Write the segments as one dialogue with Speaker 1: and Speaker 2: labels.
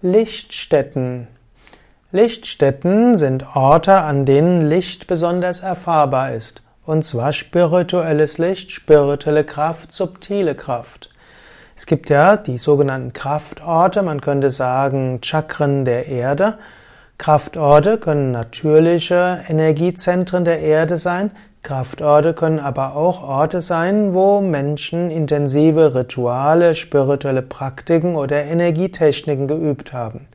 Speaker 1: Lichtstätten. Lichtstätten sind Orte, an denen Licht besonders erfahrbar ist. Und zwar spirituelles Licht, spirituelle Kraft, subtile Kraft. Es gibt ja die sogenannten Kraftorte, man könnte sagen Chakren der Erde. Kraftorte können natürliche Energiezentren der Erde sein. Kraftorte können aber auch Orte sein, wo Menschen intensive Rituale, spirituelle Praktiken oder Energietechniken geübt haben.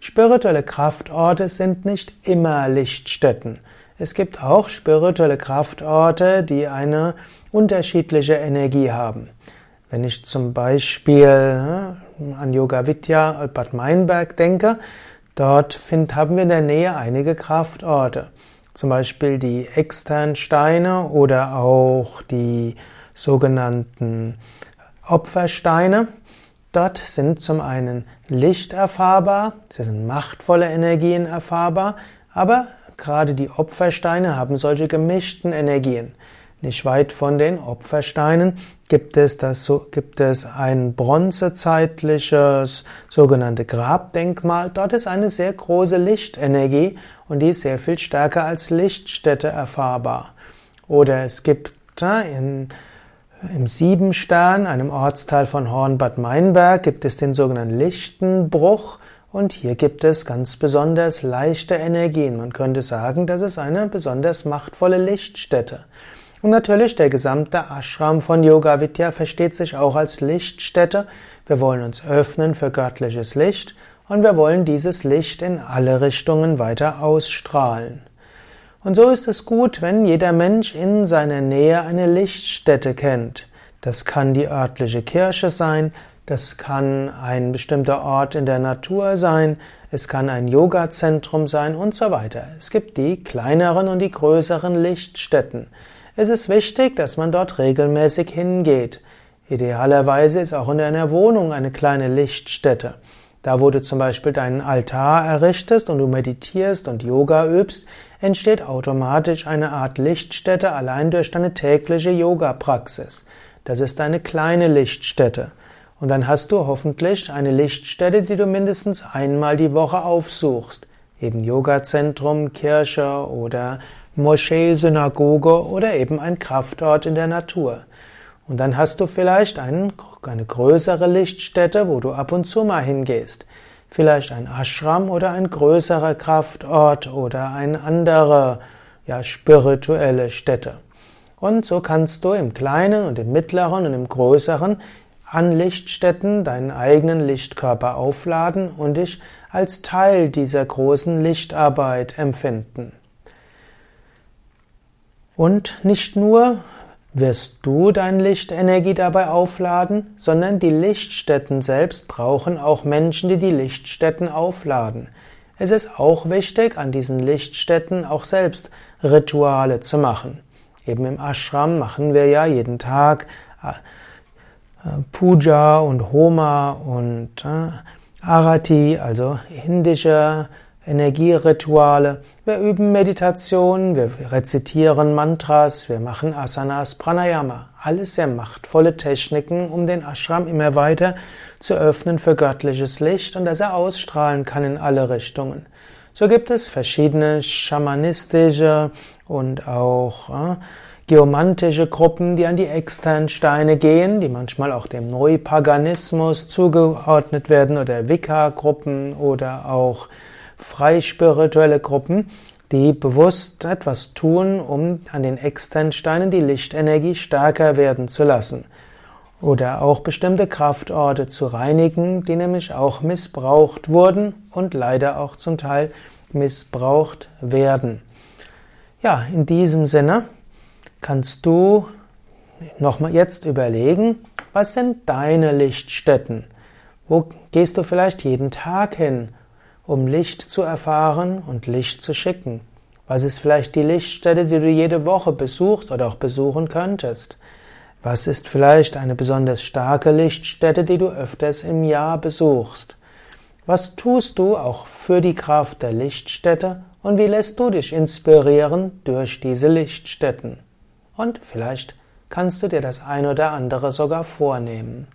Speaker 1: Spirituelle Kraftorte sind nicht immer Lichtstätten. Es gibt auch spirituelle Kraftorte, die eine unterschiedliche Energie haben. Wenn ich zum Beispiel hm, an Yoga Vidya Bad Meinberg denke, dort haben wir in der Nähe einige Kraftorte. Zum Beispiel die externen Steine oder auch die sogenannten Opfersteine. Dort sind zum einen Licht erfahrbar, es sind machtvolle Energien erfahrbar, aber gerade die Opfersteine haben solche gemischten Energien. Nicht weit von den Opfersteinen gibt es, das, gibt es ein bronzezeitliches sogenannte Grabdenkmal. Dort ist eine sehr große Lichtenergie und die ist sehr viel stärker als Lichtstätte erfahrbar. Oder es gibt in, im Siebenstern, einem Ortsteil von Hornbad Meinberg, gibt es den sogenannten Lichtenbruch. Und hier gibt es ganz besonders leichte Energien. Man könnte sagen, das ist eine besonders machtvolle Lichtstätte. Und natürlich der gesamte Ashram von Yoga Vidya versteht sich auch als Lichtstätte. Wir wollen uns öffnen für göttliches Licht und wir wollen dieses Licht in alle Richtungen weiter ausstrahlen. Und so ist es gut, wenn jeder Mensch in seiner Nähe eine Lichtstätte kennt. Das kann die örtliche Kirche sein, das kann ein bestimmter Ort in der Natur sein, es kann ein Yoga-Zentrum sein und so weiter. Es gibt die kleineren und die größeren Lichtstätten. Es ist wichtig, dass man dort regelmäßig hingeht. Idealerweise ist auch in deiner Wohnung eine kleine Lichtstätte. Da, wo du zum Beispiel deinen Altar errichtest und du meditierst und Yoga übst, entsteht automatisch eine Art Lichtstätte allein durch deine tägliche Yoga-Praxis. Das ist eine kleine Lichtstätte. Und dann hast du hoffentlich eine Lichtstätte, die du mindestens einmal die Woche aufsuchst. Eben Yoga-Zentrum, Kirche oder Moschee, Synagoge oder eben ein Kraftort in der Natur. Und dann hast du vielleicht einen, eine größere Lichtstätte, wo du ab und zu mal hingehst. Vielleicht ein Ashram oder ein größerer Kraftort oder eine andere, ja, spirituelle Stätte. Und so kannst du im Kleinen und im Mittleren und im Größeren an Lichtstätten deinen eigenen Lichtkörper aufladen und dich als Teil dieser großen Lichtarbeit empfinden. Und nicht nur wirst du deine Lichtenergie dabei aufladen, sondern die Lichtstätten selbst brauchen auch Menschen, die die Lichtstätten aufladen. Es ist auch wichtig, an diesen Lichtstätten auch selbst Rituale zu machen. Eben im Ashram machen wir ja jeden Tag äh, Puja und Homa und äh, Arati, also indische Energierituale, wir üben Meditation, wir rezitieren Mantras, wir machen Asanas, Pranayama. Alles sehr machtvolle Techniken, um den Ashram immer weiter zu öffnen für göttliches Licht und dass er ausstrahlen kann in alle Richtungen. So gibt es verschiedene schamanistische und auch äh, geomantische Gruppen, die an die externen Steine gehen, die manchmal auch dem Neupaganismus zugeordnet werden oder Wicca-Gruppen oder auch freispirituelle Gruppen, die bewusst etwas tun, um an den externen Steinen die Lichtenergie stärker werden zu lassen. Oder auch bestimmte Kraftorte zu reinigen, die nämlich auch missbraucht wurden und leider auch zum Teil missbraucht werden. Ja, in diesem Sinne kannst du nochmal jetzt überlegen, was sind deine Lichtstätten? Wo gehst du vielleicht jeden Tag hin? Um Licht zu erfahren und Licht zu schicken? Was ist vielleicht die Lichtstätte, die du jede Woche besuchst oder auch besuchen könntest? Was ist vielleicht eine besonders starke Lichtstätte, die du öfters im Jahr besuchst? Was tust du auch für die Kraft der Lichtstätte und wie lässt du dich inspirieren durch diese Lichtstätten? Und vielleicht kannst du dir das ein oder andere sogar vornehmen.